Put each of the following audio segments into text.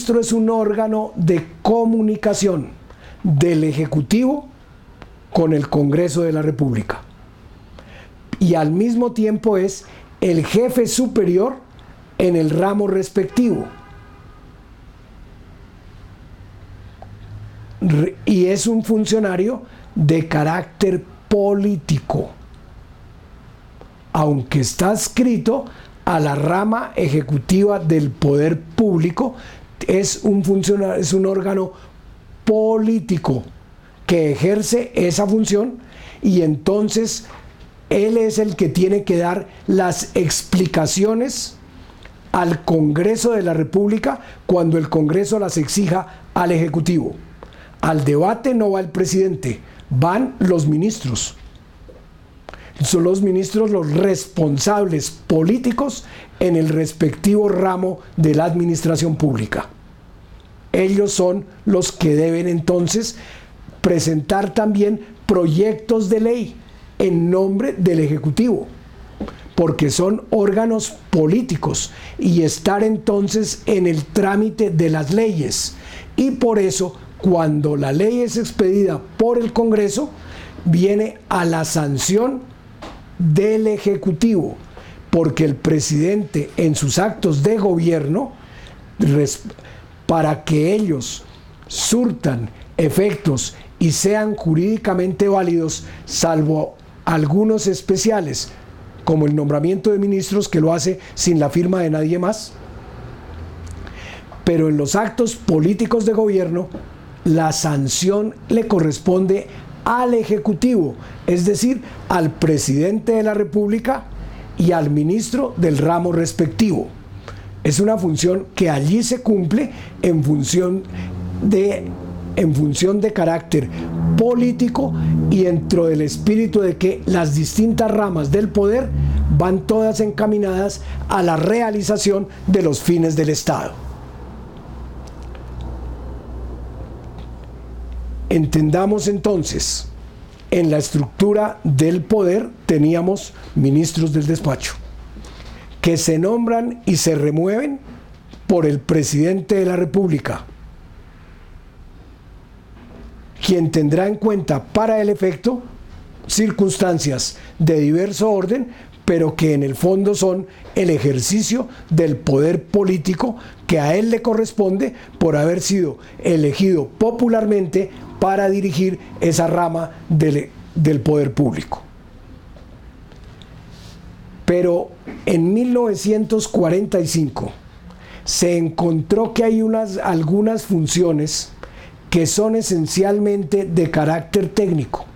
ministro es un órgano de comunicación del Ejecutivo con el Congreso de la República. Y al mismo tiempo es el jefe superior en el ramo respectivo. Y es un funcionario de carácter político, aunque está escrito a la rama ejecutiva del poder público, es un, es un órgano político que ejerce esa función y entonces él es el que tiene que dar las explicaciones al Congreso de la República cuando el Congreso las exija al Ejecutivo. Al debate no va el presidente, van los ministros. Son los ministros los responsables políticos en el respectivo ramo de la administración pública. Ellos son los que deben entonces presentar también proyectos de ley en nombre del Ejecutivo, porque son órganos políticos y estar entonces en el trámite de las leyes. Y por eso, cuando la ley es expedida por el Congreso, viene a la sanción del Ejecutivo, porque el presidente en sus actos de gobierno, para que ellos surtan efectos y sean jurídicamente válidos, salvo algunos especiales, como el nombramiento de ministros que lo hace sin la firma de nadie más. Pero en los actos políticos de gobierno, la sanción le corresponde al Ejecutivo, es decir, al presidente de la República y al ministro del ramo respectivo. Es una función que allí se cumple en función de en función de carácter político y dentro del espíritu de que las distintas ramas del poder van todas encaminadas a la realización de los fines del Estado. Entendamos entonces, en la estructura del poder teníamos ministros del despacho, que se nombran y se remueven por el presidente de la República, quien tendrá en cuenta para el efecto circunstancias de diverso orden, pero que en el fondo son el ejercicio del poder político que a él le corresponde por haber sido elegido popularmente para dirigir esa rama del, del poder público. Pero en 1945 se encontró que hay unas, algunas funciones que son esencialmente de carácter técnico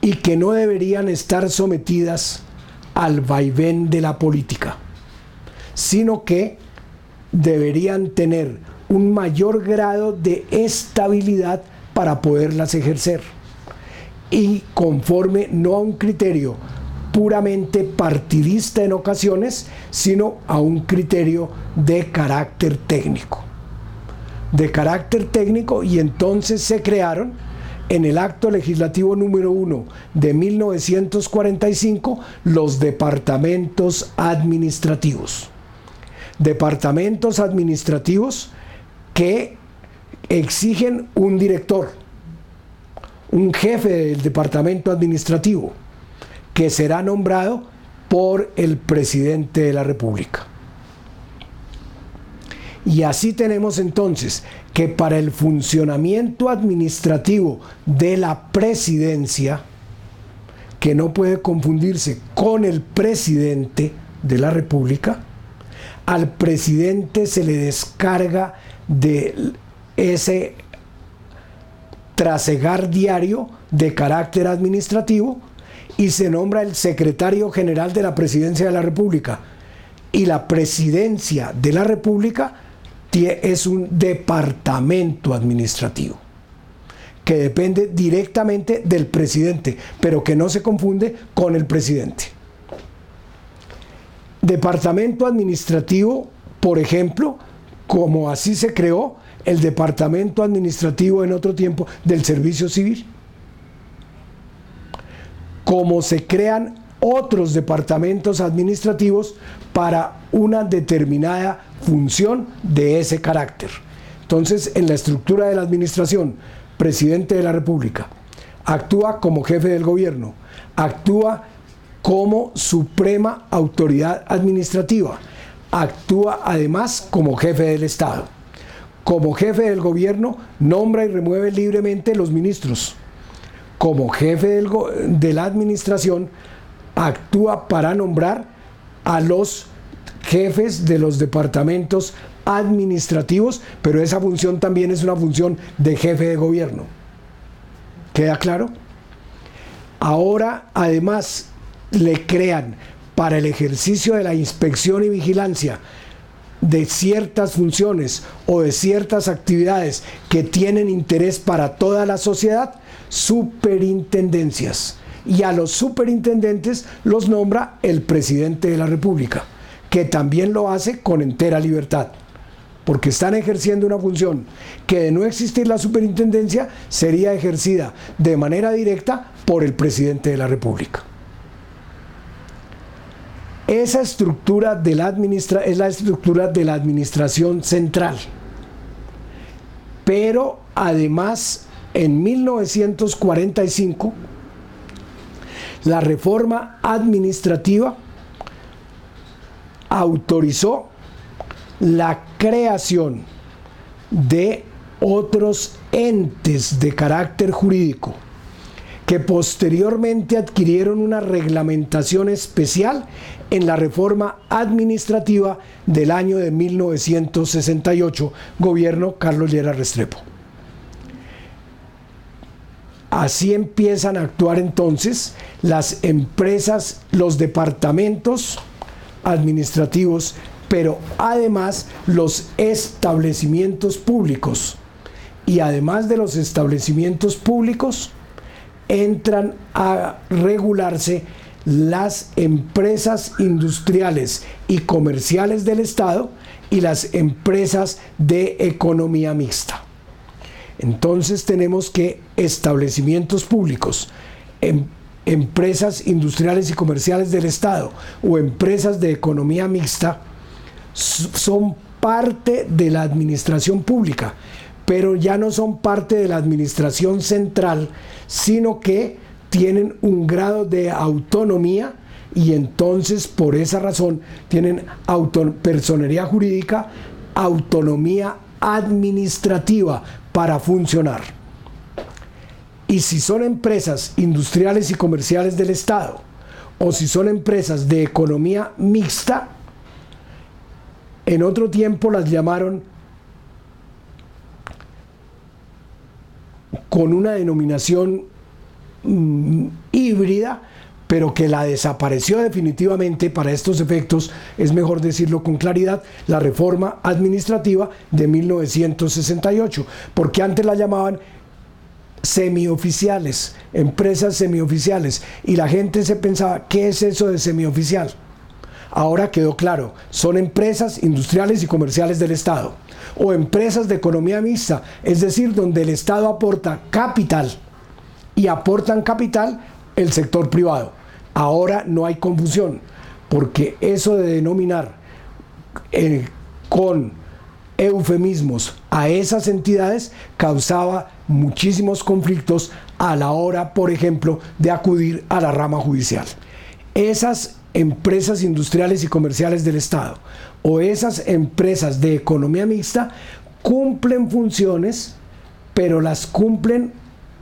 y que no deberían estar sometidas al vaivén de la política, sino que deberían tener un mayor grado de estabilidad para poderlas ejercer. Y conforme no a un criterio puramente partidista en ocasiones, sino a un criterio de carácter técnico. De carácter técnico y entonces se crearon en el acto legislativo número 1 de 1945 los departamentos administrativos. Departamentos administrativos que exigen un director, un jefe del departamento administrativo, que será nombrado por el presidente de la República. Y así tenemos entonces que para el funcionamiento administrativo de la presidencia, que no puede confundirse con el presidente de la República, al presidente se le descarga de ese trasegar diario de carácter administrativo y se nombra el secretario general de la presidencia de la República. Y la presidencia de la República es un departamento administrativo que depende directamente del presidente, pero que no se confunde con el presidente. Departamento administrativo, por ejemplo, como así se creó el departamento administrativo en otro tiempo del servicio civil. Como se crean otros departamentos administrativos para una determinada función de ese carácter. Entonces, en la estructura de la administración, presidente de la República actúa como jefe del gobierno, actúa como suprema autoridad administrativa, actúa además como jefe del Estado. Como jefe del gobierno, nombra y remueve libremente los ministros. Como jefe de la administración, actúa para nombrar a los jefes de los departamentos administrativos, pero esa función también es una función de jefe de gobierno. ¿Queda claro? Ahora, además, le crean para el ejercicio de la inspección y vigilancia de ciertas funciones o de ciertas actividades que tienen interés para toda la sociedad, superintendencias. Y a los superintendentes los nombra el presidente de la República, que también lo hace con entera libertad, porque están ejerciendo una función que de no existir la superintendencia sería ejercida de manera directa por el presidente de la República. Esa estructura de la administra es la estructura de la administración central. Pero además, en 1945, la reforma administrativa autorizó la creación de otros entes de carácter jurídico que posteriormente adquirieron una reglamentación especial en la reforma administrativa del año de 1968, gobierno Carlos Llera Restrepo. Así empiezan a actuar entonces las empresas, los departamentos administrativos, pero además los establecimientos públicos. Y además de los establecimientos públicos, entran a regularse las empresas industriales y comerciales del Estado y las empresas de economía mixta. Entonces tenemos que establecimientos públicos, em, empresas industriales y comerciales del Estado o empresas de economía mixta son parte de la administración pública pero ya no son parte de la administración central, sino que tienen un grado de autonomía y entonces por esa razón tienen personería jurídica, autonomía administrativa para funcionar. Y si son empresas industriales y comerciales del Estado, o si son empresas de economía mixta, en otro tiempo las llamaron con una denominación mm, híbrida, pero que la desapareció definitivamente para estos efectos, es mejor decirlo con claridad, la reforma administrativa de 1968, porque antes la llamaban semioficiales, empresas semioficiales, y la gente se pensaba, ¿qué es eso de semioficial? Ahora quedó claro, son empresas industriales y comerciales del Estado o empresas de economía mixta, es decir, donde el Estado aporta capital y aportan capital el sector privado. Ahora no hay confusión, porque eso de denominar eh, con eufemismos a esas entidades causaba muchísimos conflictos a la hora, por ejemplo, de acudir a la rama judicial. Esas empresas industriales y comerciales del Estado o esas empresas de economía mixta cumplen funciones, pero las cumplen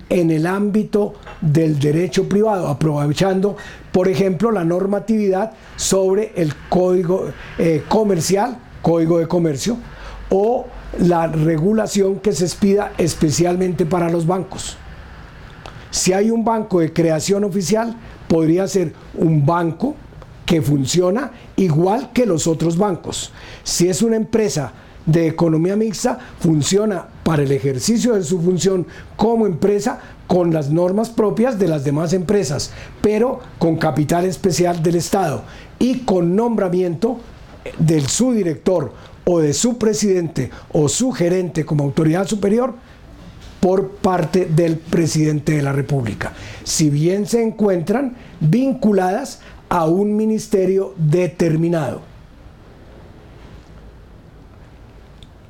en el ámbito del derecho privado, aprovechando, por ejemplo, la normatividad sobre el código eh, comercial, código de comercio, o la regulación que se expida especialmente para los bancos. Si hay un banco de creación oficial, podría ser un banco que funciona igual que los otros bancos. Si es una empresa de economía mixta, funciona para el ejercicio de su función como empresa con las normas propias de las demás empresas, pero con capital especial del Estado y con nombramiento del su director o de su presidente o su gerente como autoridad superior por parte del presidente de la República, si bien se encuentran vinculadas a un ministerio determinado.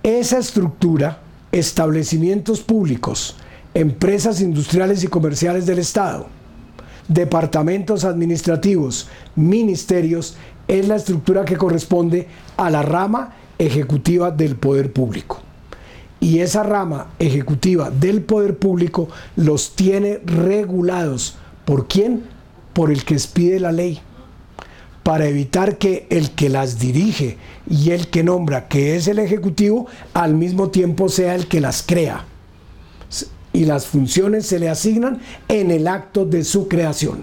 Esa estructura, establecimientos públicos, empresas industriales y comerciales del Estado, departamentos administrativos, ministerios, es la estructura que corresponde a la rama ejecutiva del poder público. Y esa rama ejecutiva del poder público los tiene regulados. ¿Por quién? Por el que expide la ley. Para evitar que el que las dirige y el que nombra, que es el ejecutivo, al mismo tiempo sea el que las crea. Y las funciones se le asignan en el acto de su creación.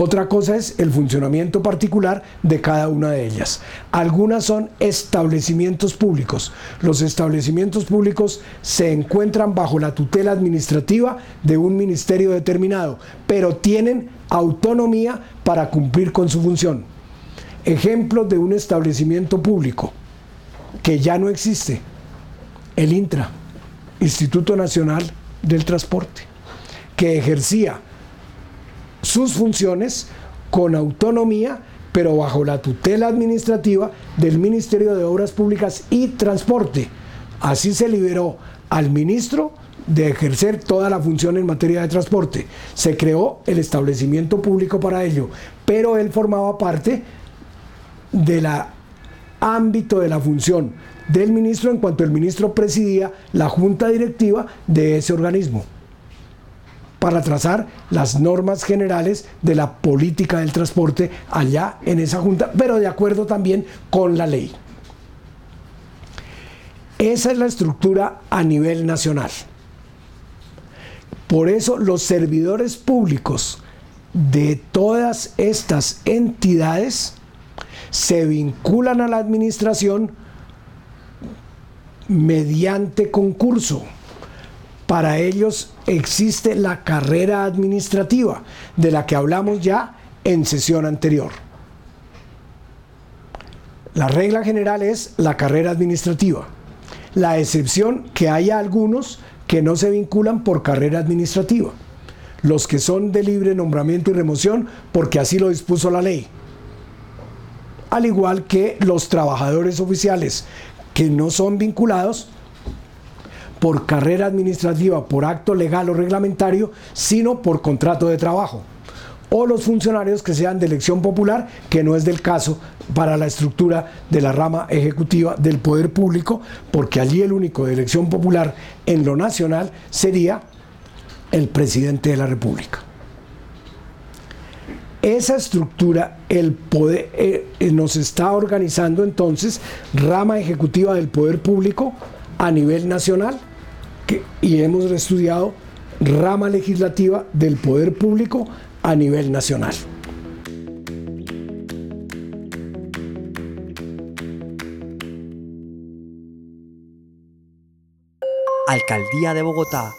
Otra cosa es el funcionamiento particular de cada una de ellas. Algunas son establecimientos públicos. Los establecimientos públicos se encuentran bajo la tutela administrativa de un ministerio determinado, pero tienen autonomía para cumplir con su función. Ejemplo de un establecimiento público que ya no existe, el INTRA, Instituto Nacional del Transporte, que ejercía sus funciones con autonomía, pero bajo la tutela administrativa del Ministerio de Obras Públicas y Transporte. Así se liberó al ministro de ejercer toda la función en materia de transporte. Se creó el establecimiento público para ello, pero él formaba parte del ámbito de la función del ministro en cuanto el ministro presidía la junta directiva de ese organismo para trazar las normas generales de la política del transporte allá en esa junta, pero de acuerdo también con la ley. Esa es la estructura a nivel nacional. Por eso los servidores públicos de todas estas entidades se vinculan a la administración mediante concurso. Para ellos existe la carrera administrativa, de la que hablamos ya en sesión anterior. La regla general es la carrera administrativa. La excepción que haya algunos que no se vinculan por carrera administrativa. Los que son de libre nombramiento y remoción porque así lo dispuso la ley. Al igual que los trabajadores oficiales que no son vinculados por carrera administrativa, por acto legal o reglamentario, sino por contrato de trabajo. O los funcionarios que sean de elección popular, que no es del caso para la estructura de la rama ejecutiva del poder público, porque allí el único de elección popular en lo nacional sería el presidente de la República. Esa estructura, eh, eh, nos está organizando entonces rama ejecutiva del poder público a nivel nacional y hemos estudiado rama legislativa del poder público a nivel nacional. Alcaldía de Bogotá